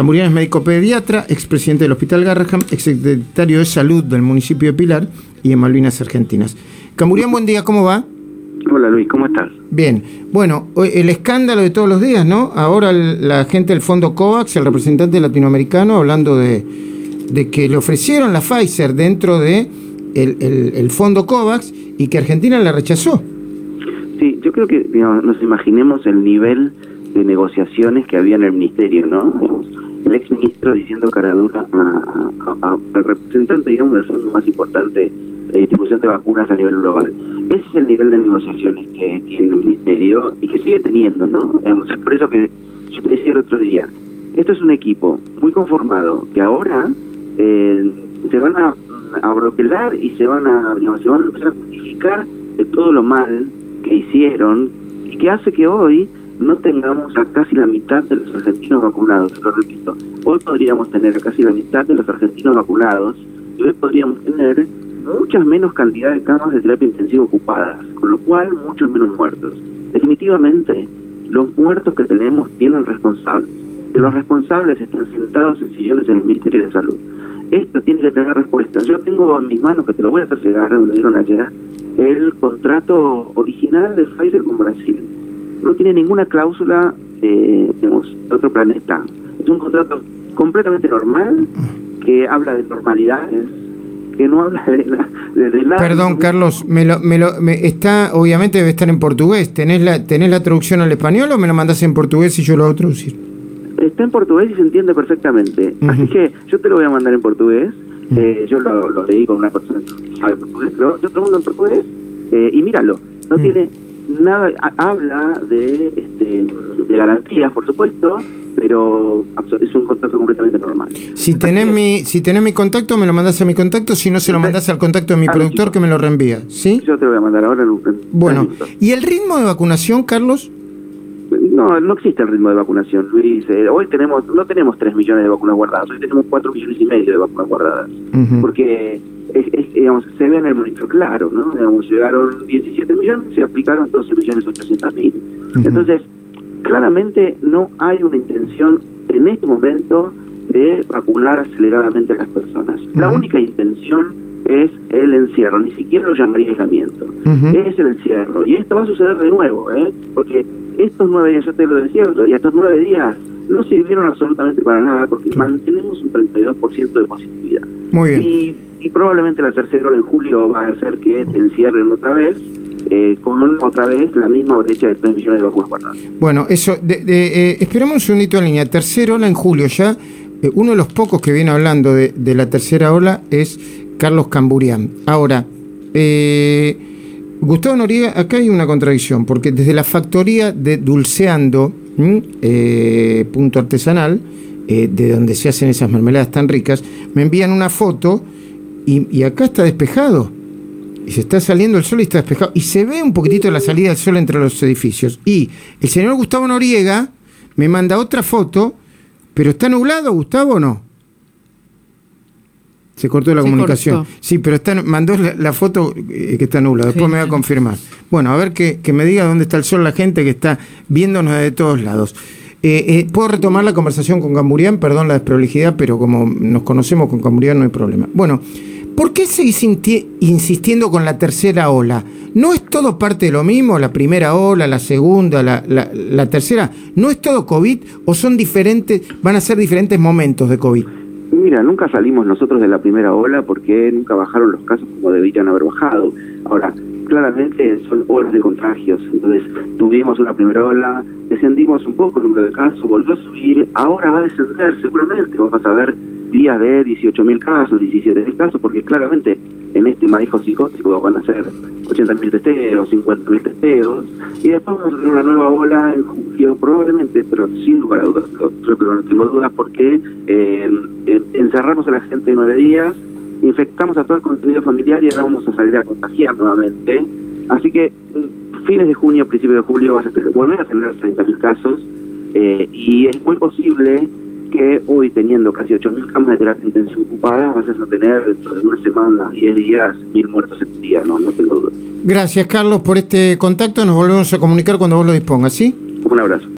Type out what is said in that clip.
Camburian es médico pediatra, expresidente del Hospital Garraham, exsecretario de Salud del municipio de Pilar y en Malvinas Argentinas. Camburian, buen día, ¿cómo va? Hola Luis, ¿cómo estás? Bien, bueno, el escándalo de todos los días, ¿no? Ahora la gente del Fondo COVAX, el representante latinoamericano, hablando de, que le ofrecieron la Pfizer dentro de el, Fondo COVAX y que Argentina la rechazó. Sí, yo creo que nos imaginemos el nivel de negociaciones que había en el ministerio, ¿no? El ex ministro diciendo cara dura al representante, digamos, del fondo más importante de distribución de vacunas a nivel global. Ese es el nivel de negociaciones que tiene el ministerio y que sigue teniendo, ¿no? Es por eso que yo te decía el otro día, esto es un equipo muy conformado que ahora eh, se van a, a y se van a, digamos, se van a empezar a justificar de todo lo mal que hicieron y que hace que hoy no tengamos a casi la mitad de los argentinos vacunados, lo repito, hoy podríamos tener a casi la mitad de los argentinos vacunados y hoy podríamos tener muchas menos cantidad de camas de terapia intensiva ocupadas, con lo cual muchos menos muertos. Definitivamente, los muertos que tenemos tienen responsables. Y los responsables están sentados en sillones en el Ministerio de Salud. Esto tiene que tener respuesta. Yo tengo en mis manos, que te lo voy a hacer llegar, me dieron ayer, el contrato original de Pfizer con Brasil. No tiene ninguna cláusula eh, de otro planeta. Es un contrato completamente normal que habla de normalidades, que no habla de, la, Perdón, Carlos, me lo, me lo, me, está, obviamente debe estar en portugués. ¿Tenés la, ¿Tenés la traducción al español o me lo mandás en portugués y yo lo hago traducir? Está en portugués y se entiende perfectamente. Así que yo te lo voy a mandar en portugués. Eh, yo lo, leí con una persona que sabe portugués, pero yo te lo mando en portugués eh, y míralo. No tiene nada, habla de, este, de garantías, por supuesto, pero es un contacto completamente normal. Si tenés, mi, si tenés mi contacto, me lo mandás a mi contacto, si no se lo mandás al contacto de mi ah, productor que me lo reenvía, ¿sí? Yo te lo voy a mandar ahora en un Bueno, ¿y el ritmo de vacunación, Carlos? No, no existe el ritmo de vacunación, Luis. Eh, hoy tenemos, no tenemos 3 millones de vacunas guardadas, hoy tenemos 4 millones y medio de vacunas guardadas. Porque digamos, se ve en el monitor claro, ¿no? Digamos, llegaron 17 millones, se aplicaron 12 millones 800 mil. Entonces, claramente no hay una intención en este momento de vacunar aceleradamente a las personas. La única intención es el encierro, ni siquiera lo llamaría aislamiento. Es el encierro. Y esto va a suceder de nuevo, ¿eh? Porque estos nueve días, yo te lo decía y estos nueve días no sirvieron absolutamente para nada porque mantenemos un 32% de positividad. Muy bien. Y, probablemente la tercera hora en julio va a hacer que te encierren otra vez eh, con otra vez la misma brecha de 3 millones de vacunas guardadas. Bueno, eso, eh, esperamos un segundito en línea. Tercera ola en julio ya. Eh, uno de los pocos que viene hablando de, la tercera ola es Carlos Camburián. Ahora, Gustavo Noriega, acá hay una contradicción, porque desde la factoría de Dulceando, punto artesanal, de donde se hacen esas mermeladas tan ricas, me envían una foto y acá está despejado y se está saliendo el sol y está despejado. Y se ve un poquitito la salida del sol entre los edificios. Y el señor Gustavo Noriega me manda otra foto, pero ¿está nublado, Gustavo, o no? Se cortó la comunicación. Sí, pero está, mandó la, foto eh, que está nublado. Después me va a confirmar. Bueno, a ver que, me diga dónde está el sol la gente que está viéndonos de todos lados. Eh, eh, Puedo retomar la conversación con Camburián, perdón la desprolijidad, pero como nos conocemos con Camburián no hay problema. Bueno, ¿Por qué seguís insistiendo con la tercera ola? ¿No es todo parte de lo mismo? La primera ola, la segunda, la, la, tercera. ¿No es todo COVID o son diferentes, van a ser diferentes momentos de COVID? Mira, nunca salimos nosotros de la primera ola porque nunca bajaron los casos como deberían haber bajado. Ahora, claramente son olas de contagios. Entonces, tuvimos una primera ola, descendimos un poco el número de casos, volvió a subir, ahora va a descender seguramente. Vamos a ver días de 18.000 casos, 17.000 casos, porque claramente en este manejo psicótico van a ser 80.000 testeos, 50.000 testeos, y después vamos a tener una nueva ola en julio, probablemente, pero sin lugar a dudas, que no tengo dudas, porque eh, encerramos a la gente nueve días, infectamos a todo el contenido familiar y ahora vamos a salir a contagiar nuevamente. Así que mm, fines de junio, principios de julio, vas a tener, volver a tener 30.000 casos, eh, y es muy posible que hoy teniendo casi 8.000 camas de terapia intensiva ocupadas, vas a tener dentro de una semana, 10 días, mil muertos en día, no, no tengo duda. Gracias Carlos por este contacto, nos volvemos a comunicar cuando vos lo dispongas, ¿sí? Un abrazo.